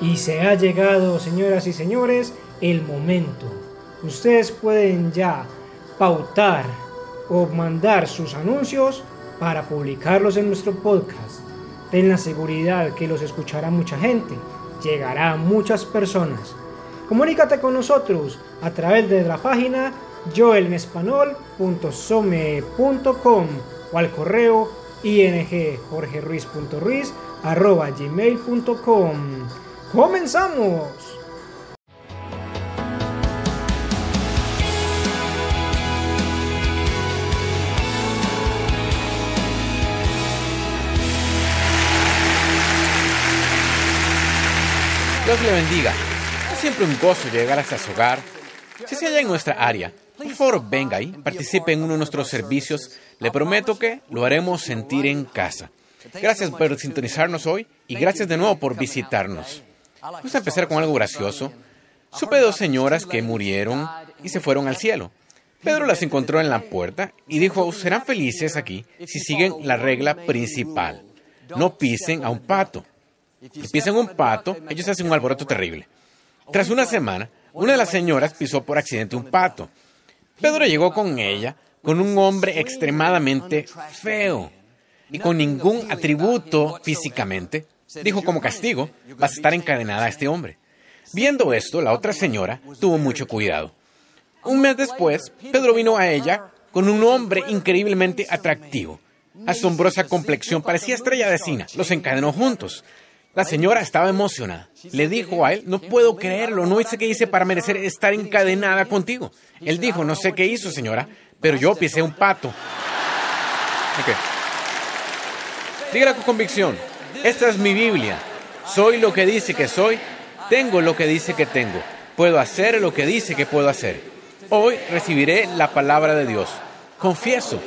Y se ha llegado, señoras y señores, el momento. Ustedes pueden ya pautar o mandar sus anuncios para publicarlos en nuestro podcast. Ten la seguridad que los escuchará mucha gente, llegará a muchas personas. Comunícate con nosotros a través de la página joelenespanol.some.com o al correo ingjorgeruiz.ruiz.gmail.com ¡Comenzamos! Dios le bendiga. Es siempre un gozo llegar hasta su hogar. Si se halla en nuestra área, por favor venga y participe en uno de nuestros servicios. Le prometo que lo haremos sentir en casa. Gracias por sintonizarnos hoy y gracias de nuevo por visitarnos. Vamos a empezar con algo gracioso. Supe dos señoras que murieron y se fueron al cielo. Pedro las encontró en la puerta y dijo, serán felices aquí si siguen la regla principal. No pisen a un pato. Si pisen un pato, ellos hacen un alboroto terrible. Tras una semana, una de las señoras pisó por accidente un pato. Pedro llegó con ella, con un hombre extremadamente feo y con ningún atributo físicamente. Dijo como castigo, vas a estar encadenada a este hombre. Viendo esto, la otra señora tuvo mucho cuidado. Un mes después, Pedro vino a ella con un hombre increíblemente atractivo. Asombrosa complexión, parecía estrella de cine. Los encadenó juntos. La señora estaba emocionada. Le dijo a él, no puedo creerlo, no sé qué hice para merecer estar encadenada contigo. Él dijo, no sé qué hizo, señora, pero yo pisé un pato. Ok. Dígala con convicción, esta es mi Biblia. Soy lo que dice que soy, tengo lo que dice que tengo, puedo hacer lo que dice que puedo hacer. Hoy recibiré la palabra de Dios. Confieso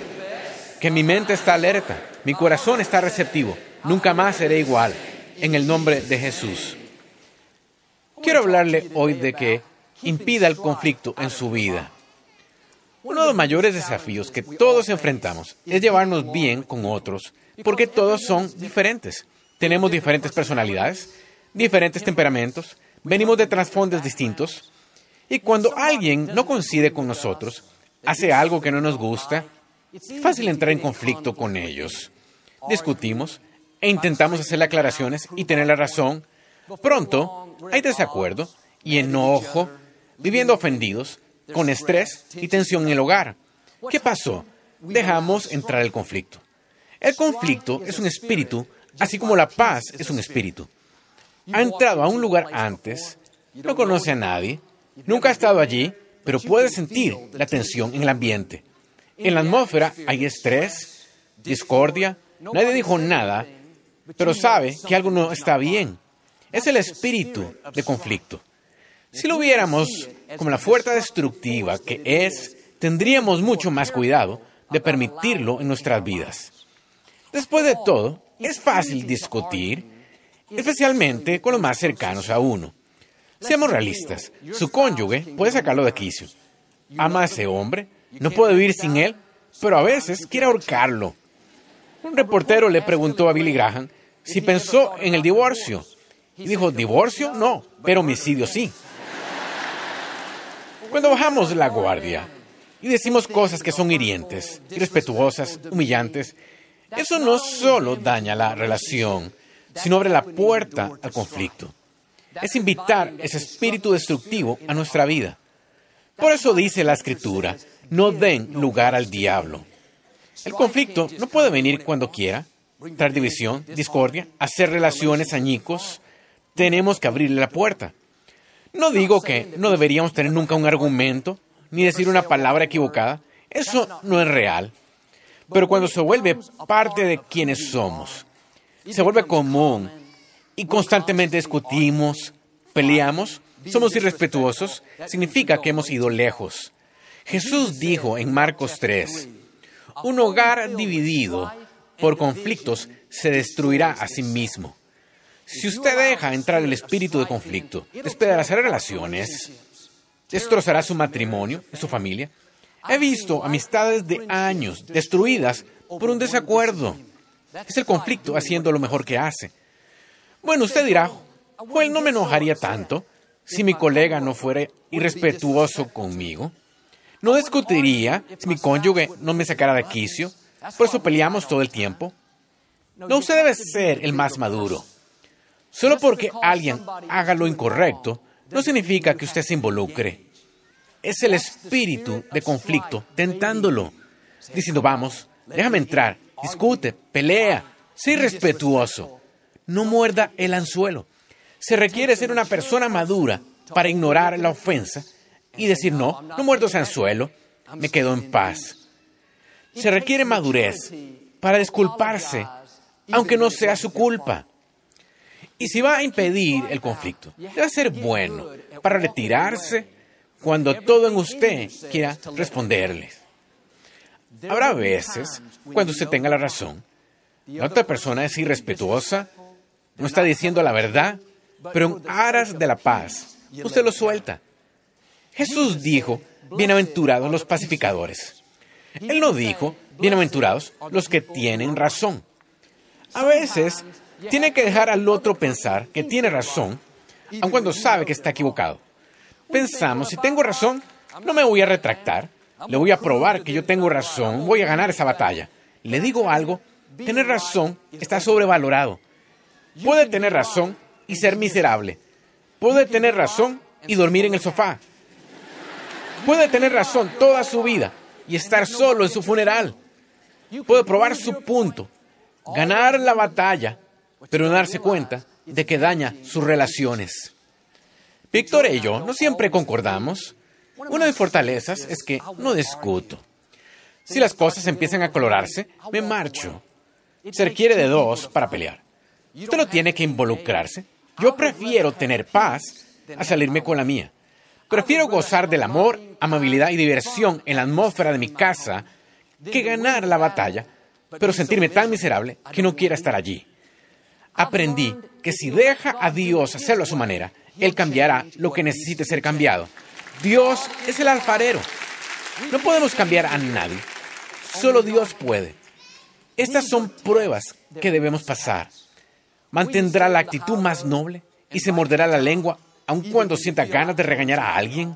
que mi mente está alerta, mi corazón está receptivo, nunca más seré igual en el nombre de Jesús. Quiero hablarle hoy de que impida el conflicto en su vida. Uno de los mayores desafíos que todos enfrentamos es llevarnos bien con otros, porque todos son diferentes. Tenemos diferentes personalidades, diferentes temperamentos, venimos de trasfondos distintos, y cuando alguien no coincide con nosotros, hace algo que no nos gusta, es fácil entrar en conflicto con ellos. Discutimos, e intentamos hacerle aclaraciones y tener la razón. Pronto hay desacuerdo y enojo, viviendo ofendidos, con estrés y tensión en el hogar. ¿Qué pasó? Dejamos entrar el conflicto. El conflicto es un espíritu, así como la paz es un espíritu. Ha entrado a un lugar antes, no conoce a nadie, nunca ha estado allí, pero puede sentir la tensión en el ambiente. En la atmósfera hay estrés, discordia, nadie dijo nada, pero sabe que algo no está bien. Es el espíritu de conflicto. Si lo viéramos como la fuerza destructiva que es, tendríamos mucho más cuidado de permitirlo en nuestras vidas. Después de todo, es fácil discutir, especialmente con los más cercanos a uno. Seamos realistas, su cónyuge puede sacarlo de quicio. Ama a ese hombre, no puede vivir sin él, pero a veces quiere ahorcarlo. Un reportero le preguntó a Billy Graham si pensó en el divorcio. Y dijo, ¿divorcio? No, pero homicidio sí. Cuando bajamos la guardia y decimos cosas que son hirientes, irrespetuosas, humillantes, eso no solo daña la relación, sino abre la puerta al conflicto. Es invitar ese espíritu destructivo a nuestra vida. Por eso dice la escritura, no den lugar al diablo. El conflicto no puede venir cuando quiera, traer división, discordia, hacer relaciones añicos. Tenemos que abrirle la puerta. No digo que no deberíamos tener nunca un argumento, ni decir una palabra equivocada. Eso no es real. Pero cuando se vuelve parte de quienes somos, se vuelve común y constantemente discutimos, peleamos, somos irrespetuosos, significa que hemos ido lejos. Jesús dijo en Marcos 3, un hogar dividido por conflictos se destruirá a sí mismo. Si usted deja entrar el espíritu de conflicto, despedazará relaciones, destrozará su matrimonio, su familia. He visto amistades de años destruidas por un desacuerdo. Es el conflicto haciendo lo mejor que hace. Bueno, usted dirá, Pues no me enojaría tanto si mi colega no fuera irrespetuoso conmigo. No discutiría si mi cónyuge no me sacara de quicio. Por eso peleamos todo el tiempo. No, usted debe ser el más maduro. Solo porque alguien haga lo incorrecto, no significa que usted se involucre. Es el espíritu de conflicto tentándolo, diciendo, vamos, déjame entrar, discute, pelea, sé respetuoso. No muerda el anzuelo. Se requiere ser una persona madura para ignorar la ofensa y decir, no, no muerdo ese anzuelo, me quedo en paz. Se requiere madurez para disculparse, aunque no sea su culpa. Y si va a impedir el conflicto, debe ser bueno para retirarse cuando todo en usted quiera responderles. Habrá veces cuando usted tenga la razón. La otra persona es irrespetuosa, no está diciendo la verdad, pero en aras de la paz, usted lo suelta. Jesús dijo, bienaventurados los pacificadores. Él no dijo, bienaventurados los que tienen razón. A veces tiene que dejar al otro pensar que tiene razón, aun cuando sabe que está equivocado. Pensamos, si tengo razón, no me voy a retractar, le voy a probar que yo tengo razón, voy a ganar esa batalla. Le digo algo, tener razón está sobrevalorado. Puede tener razón y ser miserable. Puede tener razón y dormir en el sofá. Puede tener razón toda su vida y estar solo en su funeral. Puede probar su punto, ganar la batalla pero no darse cuenta de que daña sus relaciones. Víctor y yo no siempre concordamos. Una de mis fortalezas es que no discuto. Si las cosas empiezan a colorarse, me marcho. Se requiere de dos para pelear. Usted no tiene que involucrarse. Yo prefiero tener paz a salirme con la mía. Prefiero gozar del amor, amabilidad y diversión en la atmósfera de mi casa que ganar la batalla, pero sentirme tan miserable que no quiera estar allí aprendí que si deja a Dios hacerlo a su manera, Él cambiará lo que necesite ser cambiado. Dios es el alfarero. No podemos cambiar a nadie. Solo Dios puede. Estas son pruebas que debemos pasar. Mantendrá la actitud más noble y se morderá la lengua aun cuando sienta ganas de regañar a alguien.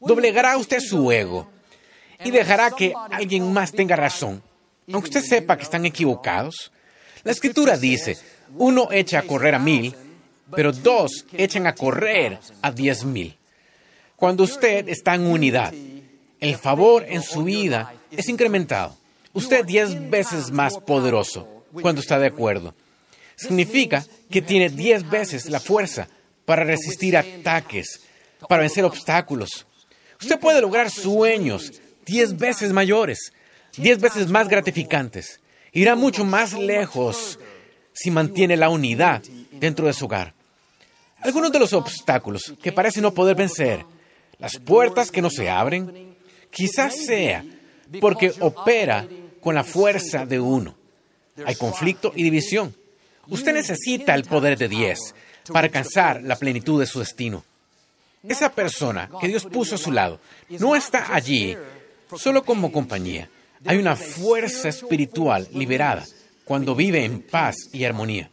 Doblegará usted su ego y dejará que alguien más tenga razón, aunque usted sepa que están equivocados. La escritura dice, uno echa a correr a mil, pero dos echan a correr a diez mil. Cuando usted está en unidad, el favor en su vida es incrementado. Usted diez veces más poderoso cuando está de acuerdo. Significa que tiene diez veces la fuerza para resistir ataques, para vencer obstáculos. Usted puede lograr sueños diez veces mayores, diez veces más gratificantes. Irá mucho más lejos si mantiene la unidad dentro de su hogar. Algunos de los obstáculos que parece no poder vencer, las puertas que no se abren, quizás sea porque opera con la fuerza de uno. Hay conflicto y división. Usted necesita el poder de 10 para alcanzar la plenitud de su destino. Esa persona que Dios puso a su lado no está allí solo como compañía. Hay una fuerza espiritual liberada cuando vive en paz y armonía.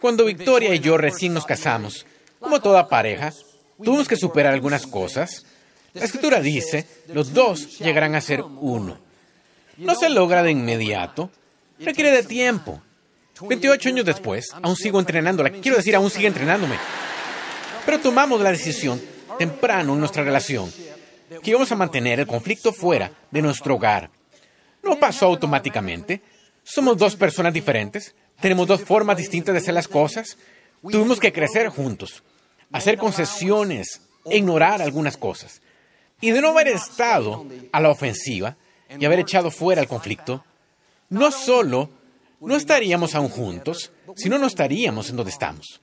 Cuando Victoria y yo recién nos casamos, como toda pareja, tuvimos que superar algunas cosas. La escritura dice, los dos llegarán a ser uno. No se logra de inmediato, requiere de tiempo. 28 años después, aún sigo entrenándola. Quiero decir, aún sigue entrenándome. Pero tomamos la decisión temprano en nuestra relación que íbamos a mantener el conflicto fuera de nuestro hogar. No pasó automáticamente. Somos dos personas diferentes, tenemos dos formas distintas de hacer las cosas. Tuvimos que crecer juntos, hacer concesiones, e ignorar algunas cosas. Y de no haber estado a la ofensiva y haber echado fuera el conflicto, no solo no estaríamos aún juntos, sino no estaríamos en donde estamos.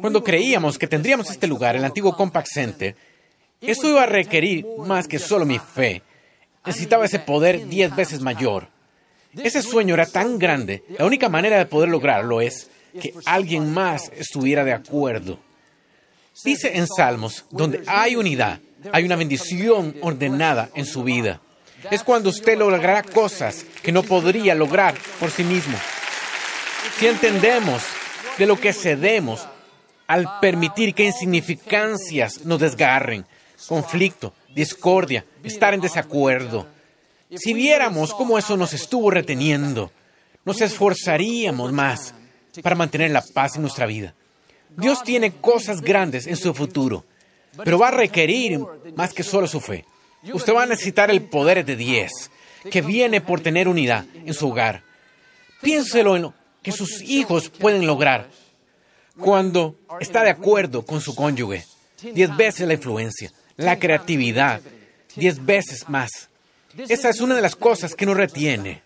Cuando creíamos que tendríamos este lugar, el antiguo Compact Center, eso iba a requerir más que solo mi fe. Necesitaba ese poder diez veces mayor. Ese sueño era tan grande, la única manera de poder lograrlo es que alguien más estuviera de acuerdo. Dice en Salmos, donde hay unidad, hay una bendición ordenada en su vida. Es cuando usted logrará cosas que no podría lograr por sí mismo. Si entendemos de lo que cedemos al permitir que insignificancias nos desgarren, conflicto, discordia, estar en desacuerdo. Si viéramos cómo eso nos estuvo reteniendo, nos esforzaríamos más para mantener la paz en nuestra vida. Dios tiene cosas grandes en su futuro, pero va a requerir más que solo su fe. Usted va a necesitar el poder de 10, que viene por tener unidad en su hogar. Piénselo en lo que sus hijos pueden lograr cuando está de acuerdo con su cónyuge. Diez veces la influencia, la creatividad, diez veces más. Esa es una de las cosas que nos retiene.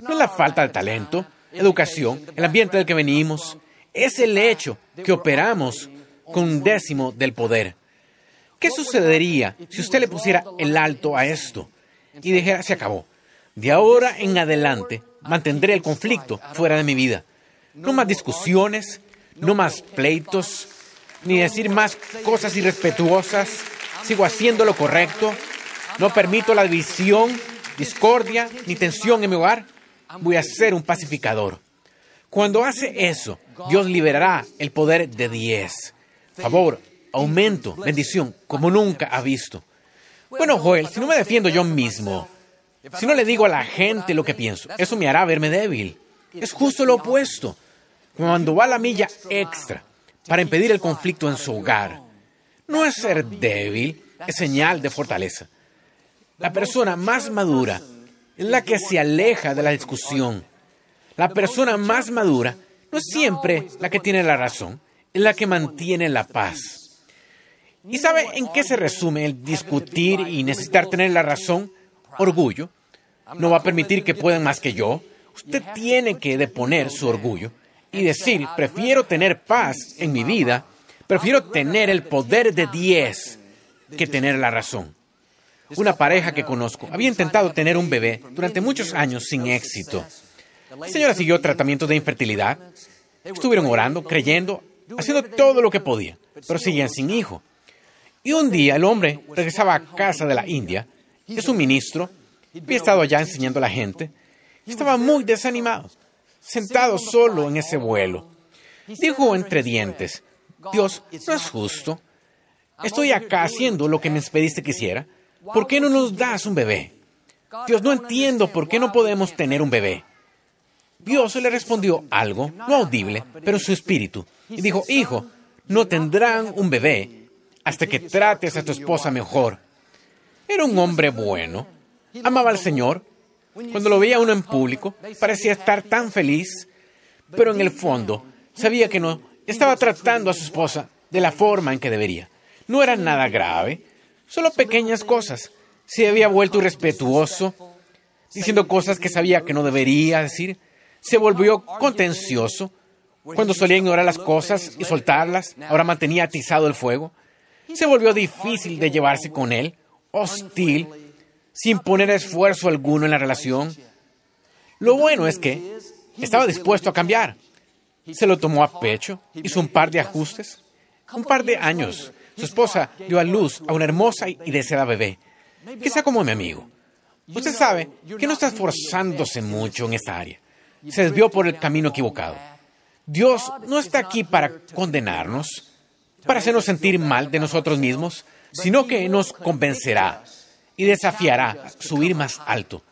No es la falta de talento, educación, el ambiente del que venimos. Es el hecho que operamos con un décimo del poder. ¿Qué sucedería si usted le pusiera el alto a esto y dijera, se acabó? De ahora en adelante mantendré el conflicto fuera de mi vida. No más discusiones, no más pleitos, ni decir más cosas irrespetuosas. Sigo haciendo lo correcto. No permito la división, discordia ni tensión en mi hogar. Voy a ser un pacificador. Cuando hace eso, Dios liberará el poder de 10. Favor, aumento, bendición, como nunca ha visto. Bueno, Joel, si no me defiendo yo mismo, si no le digo a la gente lo que pienso, eso me hará verme débil. Es justo lo opuesto. Cuando va la milla extra para impedir el conflicto en su hogar, no es ser débil, es señal de fortaleza. La persona más madura es la que se aleja de la discusión. La persona más madura no es siempre la que tiene la razón, es la que mantiene la paz. ¿Y sabe en qué se resume el discutir y necesitar tener la razón? Orgullo. No va a permitir que puedan más que yo. Usted tiene que deponer su orgullo y decir, prefiero tener paz en mi vida, prefiero tener el poder de 10 que tener la razón. Una pareja que conozco había intentado tener un bebé durante muchos años sin éxito. La señora siguió tratamientos de infertilidad. Estuvieron orando, creyendo, haciendo todo lo que podía, pero seguían sin hijo. Y un día el hombre regresaba a casa de la India, es un ministro, había estado allá enseñando a la gente, estaba muy desanimado, sentado solo en ese vuelo. Dijo entre dientes, Dios, no es justo. Estoy acá haciendo lo que me pediste que hiciera. ¿Por qué no nos das un bebé? Dios, no entiendo por qué no podemos tener un bebé. Dios le respondió algo, no audible, pero su espíritu, y dijo, hijo, no tendrán un bebé hasta que trates a tu esposa mejor. Era un hombre bueno, amaba al Señor. Cuando lo veía uno en público, parecía estar tan feliz, pero en el fondo sabía que no estaba tratando a su esposa de la forma en que debería. No era nada grave, Solo pequeñas cosas. Se había vuelto irrespetuoso, diciendo cosas que sabía que no debería decir. Se volvió contencioso. Cuando solía ignorar las cosas y soltarlas, ahora mantenía atizado el fuego. Se volvió difícil de llevarse con él, hostil, sin poner esfuerzo alguno en la relación. Lo bueno es que estaba dispuesto a cambiar. Se lo tomó a pecho, hizo un par de ajustes, un par de años su esposa dio a luz a una hermosa y deseada bebé, que sea como mi amigo. Usted sabe que no está esforzándose mucho en esta área. Se desvió por el camino equivocado. Dios no está aquí para condenarnos, para hacernos sentir mal de nosotros mismos, sino que nos convencerá y desafiará a subir más alto.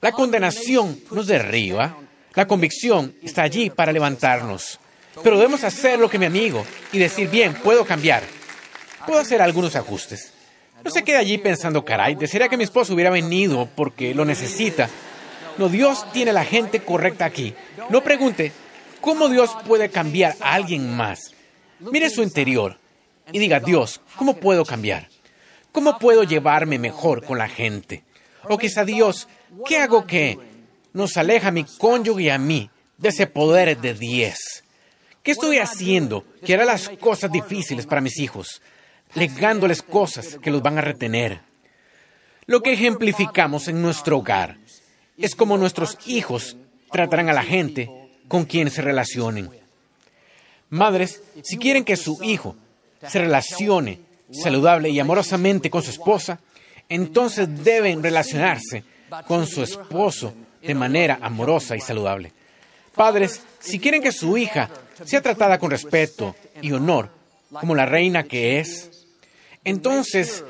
La condenación nos derriba, la convicción está allí para levantarnos. Pero debemos hacer lo que mi amigo y decir, bien, puedo cambiar. Puedo hacer algunos ajustes. No se quede allí pensando, caray, desearía que mi esposo hubiera venido porque lo necesita. No, Dios tiene la gente correcta aquí. No pregunte, ¿cómo Dios puede cambiar a alguien más? Mire su interior y diga, Dios, ¿cómo puedo cambiar? ¿Cómo puedo llevarme mejor con la gente? O quizá Dios, ¿qué hago que nos aleja a mi cónyuge y a mí de ese poder de 10? ¿Qué estoy haciendo que hará las cosas difíciles para mis hijos? Legándoles cosas que los van a retener. Lo que ejemplificamos en nuestro hogar es como nuestros hijos tratarán a la gente con quien se relacionen. Madres, si quieren que su hijo se relacione saludable y amorosamente con su esposa, entonces deben relacionarse con su esposo de manera amorosa y saludable. Padres, si quieren que su hija sea tratada con respeto y honor como la reina que es, entonces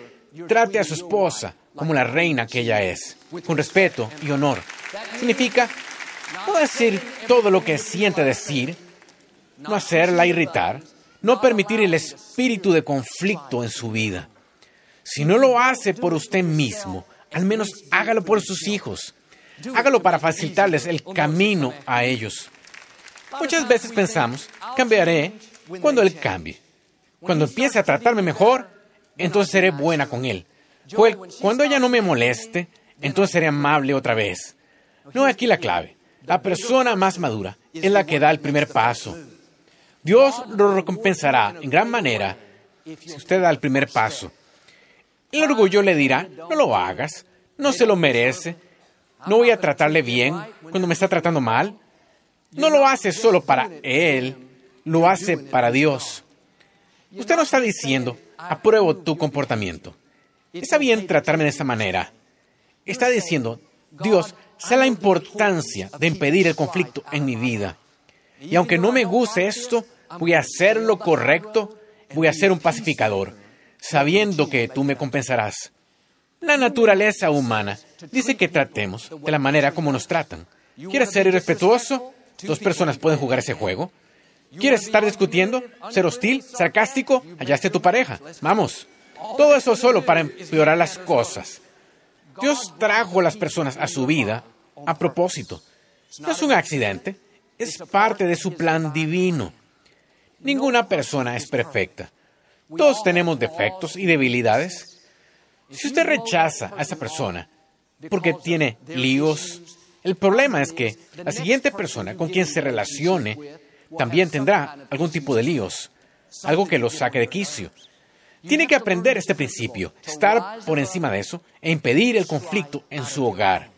trate a su esposa como la reina que ella es, con respeto y honor. Significa no decir todo lo que siente decir, no hacerla irritar, no permitir el espíritu de conflicto en su vida. Si no lo hace por usted mismo, al menos hágalo por sus hijos. Hágalo para facilitarles el camino a ellos. Muchas veces pensamos, cambiaré cuando Él cambie. Cuando empiece a tratarme mejor, entonces seré buena con Él. Cuando ella no me moleste, entonces seré amable otra vez. No, aquí la clave. La persona más madura es la que da el primer paso. Dios lo recompensará en gran manera si usted da el primer paso. El orgullo le dirá, no lo hagas, no se lo merece, no voy a tratarle bien cuando me está tratando mal. No lo hace solo para Él, lo hace para Dios. Usted no está diciendo, apruebo tu comportamiento. Está bien tratarme de esta manera. Está diciendo, Dios, sé la importancia de impedir el conflicto en mi vida. Y aunque no me guste esto, voy a hacer lo correcto, voy a ser un pacificador, sabiendo que tú me compensarás. La naturaleza humana dice que tratemos de la manera como nos tratan. ¿Quieres ser irrespetuoso? Dos personas pueden jugar ese juego. ¿Quieres estar discutiendo? ¿Ser hostil? ¿Sarcástico? Allá esté tu pareja. Vamos. Todo eso solo para empeorar las cosas. Dios trajo a las personas a su vida a propósito. No es un accidente, es parte de su plan divino. Ninguna persona es perfecta. Todos tenemos defectos y debilidades. Si usted rechaza a esa persona porque tiene líos, el problema es que la siguiente persona con quien se relacione también tendrá algún tipo de líos, algo que lo saque de quicio. Tiene que aprender este principio, estar por encima de eso e impedir el conflicto en su hogar.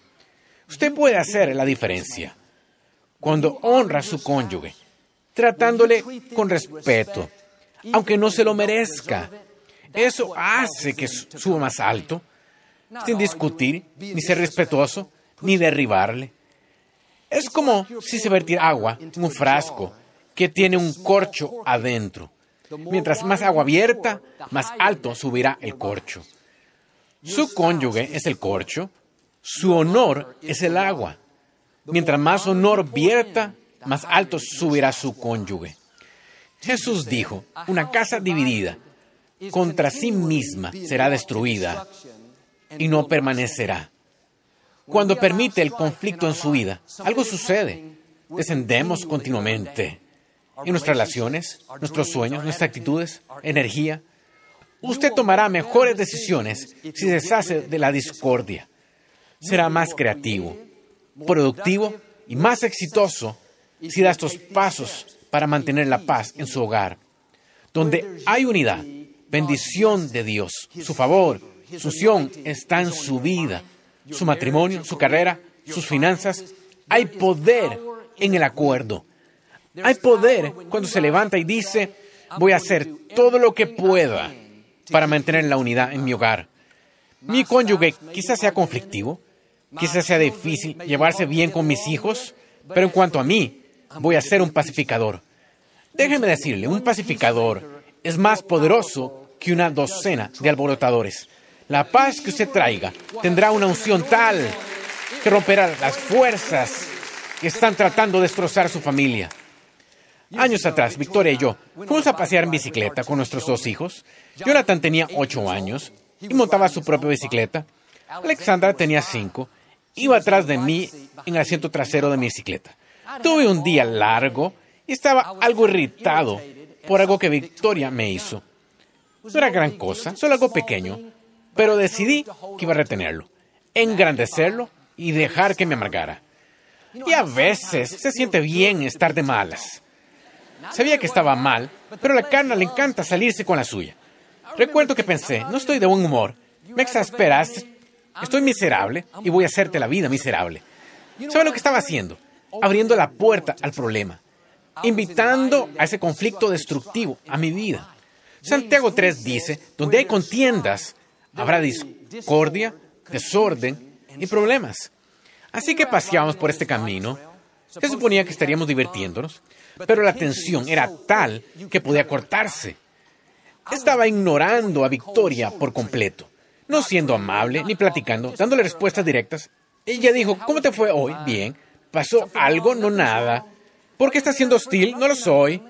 Usted puede hacer la diferencia cuando honra a su cónyuge, tratándole con respeto, aunque no se lo merezca. Eso hace que suba más alto, sin discutir, ni ser respetuoso, ni derribarle. Es como si se vertiera agua en un frasco que tiene un corcho adentro. Mientras más agua abierta, más alto subirá el corcho. Su cónyuge es el corcho, su honor es el agua. Mientras más honor vierta, más alto subirá su cónyuge. Jesús dijo, una casa dividida contra sí misma será destruida y no permanecerá. Cuando permite el conflicto en su vida, algo sucede. Descendemos continuamente en nuestras relaciones, nuestros sueños, nuestras actitudes, energía. Usted tomará mejores decisiones si se deshace de la discordia. Será más creativo, productivo y más exitoso si da estos pasos para mantener la paz en su hogar. Donde hay unidad, bendición de Dios, su favor, su unción está en su vida, su matrimonio, su carrera, sus finanzas. Hay poder en el acuerdo. Hay poder cuando se levanta y dice, voy a hacer todo lo que pueda para mantener la unidad en mi hogar. Mi cónyuge quizás sea conflictivo, quizás sea difícil llevarse bien con mis hijos, pero en cuanto a mí, voy a ser un pacificador. Déjeme decirle, un pacificador es más poderoso que una docena de alborotadores. La paz que usted traiga tendrá una unción tal que romperá las fuerzas que están tratando de destrozar su familia. Años atrás, Victoria y yo fuimos a pasear en bicicleta con nuestros dos hijos. Jonathan tenía ocho años y montaba su propia bicicleta. Alexandra tenía cinco. Iba atrás de mí en el asiento trasero de mi bicicleta. Tuve un día largo y estaba algo irritado por algo que Victoria me hizo. No era gran cosa, solo algo pequeño, pero decidí que iba a retenerlo, engrandecerlo y dejar que me amargara. Y a veces se siente bien estar de malas. Sabía que estaba mal, pero a la carne le encanta salirse con la suya. Recuerdo que pensé, no estoy de buen humor, me exasperaste, estoy miserable y voy a hacerte la vida miserable. ¿Sabe lo que estaba haciendo? Abriendo la puerta al problema, invitando a ese conflicto destructivo a mi vida. Santiago 3 dice, donde hay contiendas, habrá discordia, desorden y problemas. Así que paseamos por este camino Se suponía que estaríamos divirtiéndonos, pero la tensión era tal que podía cortarse. Estaba ignorando a Victoria por completo, no siendo amable ni platicando, dándole respuestas directas. Ella dijo, ¿cómo te fue hoy? Bien. ¿Pasó algo? No nada. ¿Por qué estás siendo hostil? No lo soy.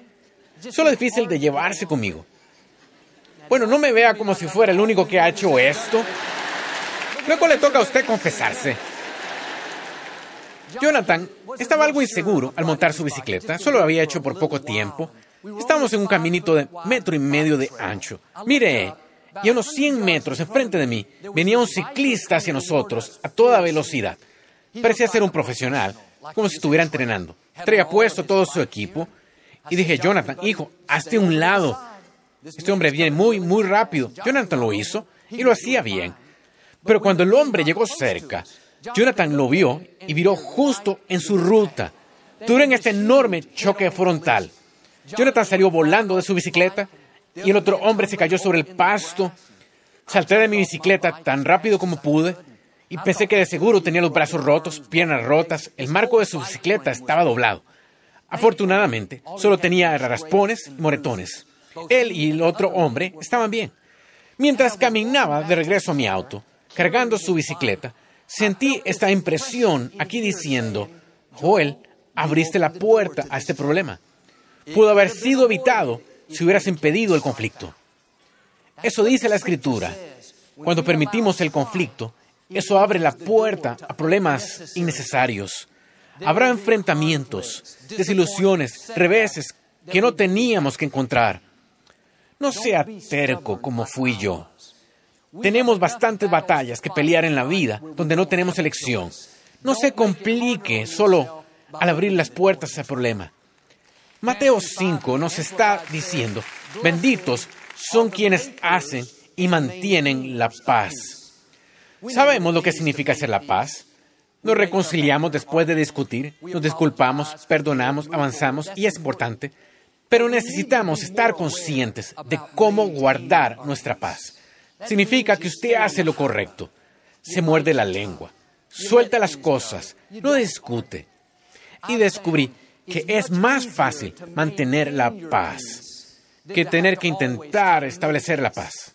Solo difícil de llevarse conmigo. Bueno, no me vea como si fuera el único que ha hecho esto. Luego le toca a usted confesarse. Jonathan estaba algo inseguro al montar su bicicleta. Solo lo había hecho por poco tiempo. Estábamos en un caminito de metro y medio de ancho. Mire, y a unos 100 metros enfrente de mí venía un ciclista hacia nosotros a toda velocidad. Parecía ser un profesional, como si estuviera entrenando. Traía puesto todo su equipo y dije, Jonathan, hijo, hazte un lado. Este hombre viene muy, muy rápido. Jonathan lo hizo y lo hacía bien. Pero cuando el hombre llegó cerca, Jonathan lo vio y viró justo en su ruta. en este enorme choque frontal. Jonathan salió volando de su bicicleta y el otro hombre se cayó sobre el pasto. Salté de mi bicicleta tan rápido como pude y pensé que de seguro tenía los brazos rotos, piernas rotas, el marco de su bicicleta estaba doblado. Afortunadamente, solo tenía raspones y moretones. Él y el otro hombre estaban bien. Mientras caminaba de regreso a mi auto, cargando su bicicleta, sentí esta impresión aquí diciendo, Joel, abriste la puerta a este problema. Pudo haber sido evitado si hubieras impedido el conflicto. Eso dice la escritura. Cuando permitimos el conflicto, eso abre la puerta a problemas innecesarios. Habrá enfrentamientos, desilusiones, reveses que no teníamos que encontrar. No sea terco como fui yo. Tenemos bastantes batallas que pelear en la vida donde no tenemos elección. No se complique solo al abrir las puertas al problema. Mateo 5 nos está diciendo, benditos son quienes hacen y mantienen la paz. ¿Sabemos lo que significa hacer la paz? Nos reconciliamos después de discutir, nos disculpamos, perdonamos, avanzamos y es importante, pero necesitamos estar conscientes de cómo guardar nuestra paz. Significa que usted hace lo correcto, se muerde la lengua, suelta las cosas, no discute. Y descubrí que es más fácil mantener la paz que tener que intentar establecer la paz.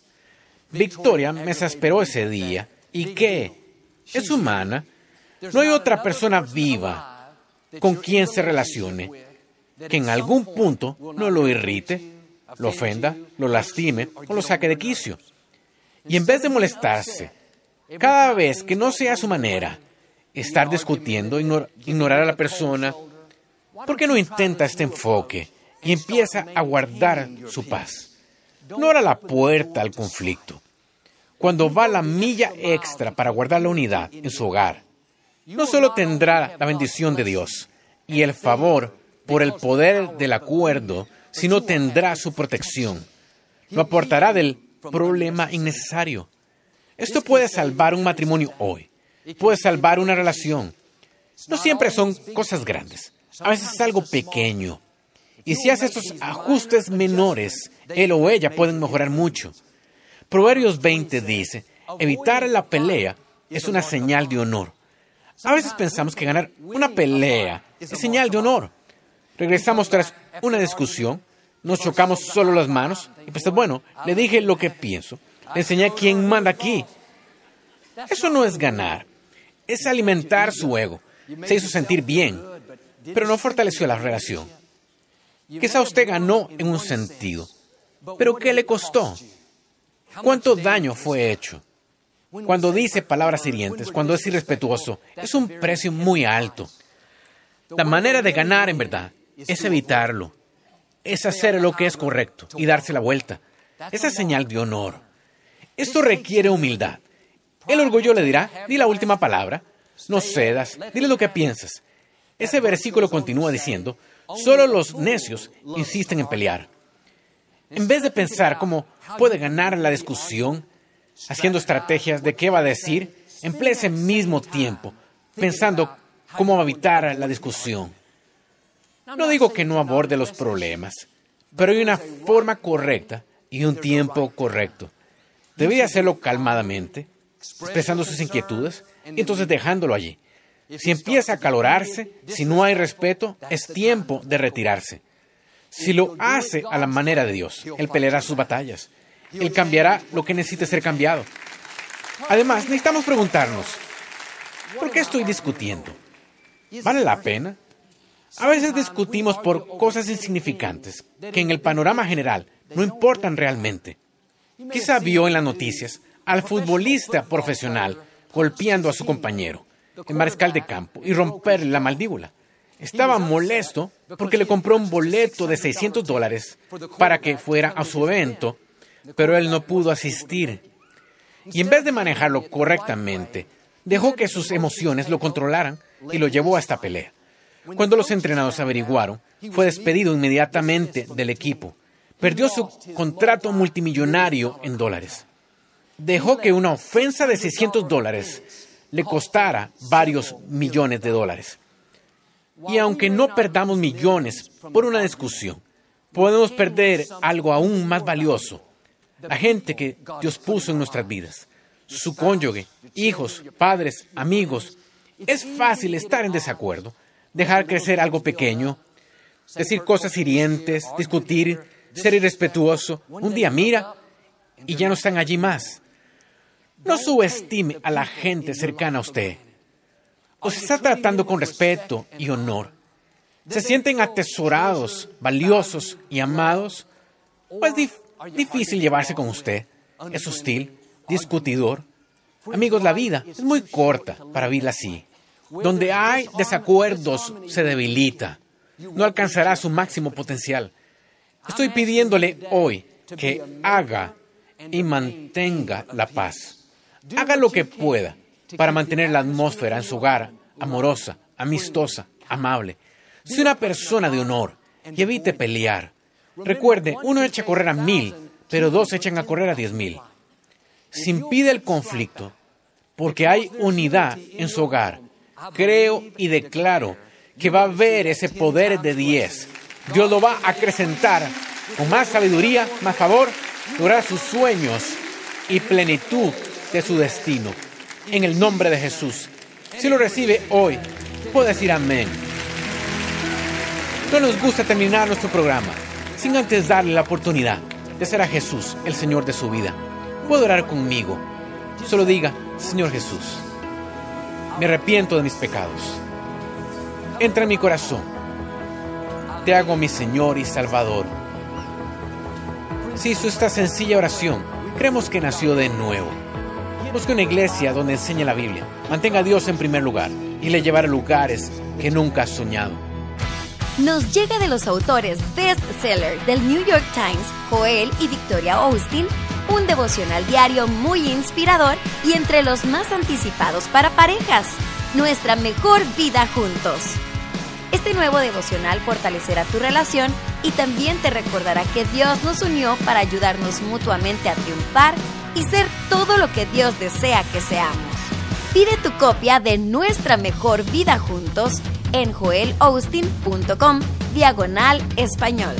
Victoria me exasperó ese día y que es humana. No hay otra persona viva con quien se relacione que en algún punto no lo irrite, lo ofenda, lo lastime o lo saque de quicio. Y en vez de molestarse, cada vez que no sea su manera, estar discutiendo, ignorar a la persona, ¿por qué no intenta este enfoque y empieza a guardar su paz? No era la puerta al conflicto. Cuando va la milla extra para guardar la unidad en su hogar, no solo tendrá la bendición de Dios y el favor por el poder del acuerdo, sino tendrá su protección. Lo aportará del problema innecesario. Esto puede salvar un matrimonio hoy, puede salvar una relación. No siempre son cosas grandes, a veces es algo pequeño. Y si hace estos ajustes menores, él o ella pueden mejorar mucho. Proverbios 20 dice, evitar la pelea es una señal de honor. A veces pensamos que ganar una pelea es señal de honor. Regresamos tras una discusión, nos chocamos solo las manos y pues bueno, le dije lo que pienso, le enseñé quién manda aquí. Eso no es ganar, es alimentar su ego. Se hizo sentir bien, pero no fortaleció la relación. Quizá usted ganó en un sentido, pero ¿qué le costó? ¿Cuánto daño fue hecho? Cuando dice palabras hirientes, cuando es irrespetuoso, es un precio muy alto. La manera de ganar, en verdad, es evitarlo, es hacer lo que es correcto y darse la vuelta. Esa es señal de honor. Esto requiere humildad. El orgullo le dirá, di la última palabra, no cedas, dile lo que piensas. Ese versículo continúa diciendo, solo los necios insisten en pelear. En vez de pensar cómo puede ganar la discusión, haciendo estrategias de qué va a decir, emplea ese mismo tiempo pensando cómo evitar la discusión. No digo que no aborde los problemas, pero hay una forma correcta y un tiempo correcto. Debería hacerlo calmadamente, expresando sus inquietudes y entonces dejándolo allí. Si empieza a calorarse, si no hay respeto, es tiempo de retirarse. Si lo hace a la manera de Dios, Él peleará sus batallas. Él cambiará lo que necesite ser cambiado. Además, necesitamos preguntarnos, ¿por qué estoy discutiendo? ¿Vale la pena? A veces discutimos por cosas insignificantes que en el panorama general no importan realmente. Quizá vio en las noticias al futbolista profesional golpeando a su compañero, el mariscal de campo, y romperle la mandíbula. Estaba molesto porque le compró un boleto de 600 dólares para que fuera a su evento, pero él no pudo asistir. Y en vez de manejarlo correctamente, dejó que sus emociones lo controlaran y lo llevó a esta pelea. Cuando los entrenados averiguaron, fue despedido inmediatamente del equipo. Perdió su contrato multimillonario en dólares. Dejó que una ofensa de 600 dólares le costara varios millones de dólares. Y aunque no perdamos millones por una discusión, podemos perder algo aún más valioso, la gente que Dios puso en nuestras vidas, su cónyuge, hijos, padres, amigos. Es fácil estar en desacuerdo, dejar crecer algo pequeño, decir cosas hirientes, discutir, ser irrespetuoso. Un día mira y ya no están allí más. No subestime a la gente cercana a usted. Os está tratando con respeto y honor. ¿Se sienten atesorados, valiosos y amados? ¿O es difícil llevarse con usted? ¿Es hostil, discutidor? Amigos, la vida es muy corta para vivirla así. Donde hay desacuerdos se debilita. No alcanzará su máximo potencial. Estoy pidiéndole hoy que haga y mantenga la paz. Haga lo que pueda para mantener la atmósfera en su hogar amorosa, amistosa, amable. Sea una persona de honor y evite pelear. Recuerde, uno echa a correr a mil, pero dos echan a correr a diez mil. Si impide el conflicto, porque hay unidad en su hogar, creo y declaro que va a haber ese poder de diez. Dios lo va a acrecentar con más sabiduría, más favor, lograr sus sueños y plenitud de su destino. En el nombre de Jesús. Si lo recibe hoy, puede decir amén. No nos gusta terminar nuestro programa sin antes darle la oportunidad de ser a Jesús el Señor de su vida. Puede orar conmigo. Solo diga, Señor Jesús, me arrepiento de mis pecados. Entra en mi corazón. Te hago mi Señor y Salvador. Si hizo esta sencilla oración, creemos que nació de nuevo. Busque una iglesia donde enseñe la Biblia. Mantenga a Dios en primer lugar y le llevará a lugares que nunca has soñado. Nos llega de los autores bestseller del New York Times, Joel y Victoria Austin, un devocional diario muy inspirador y entre los más anticipados para parejas. Nuestra mejor vida juntos. Este nuevo devocional fortalecerá tu relación y también te recordará que Dios nos unió para ayudarnos mutuamente a triunfar y ser todo lo que Dios desea que seamos. Pide tu copia de Nuestra Mejor Vida Juntos en joelaustin.com diagonal español.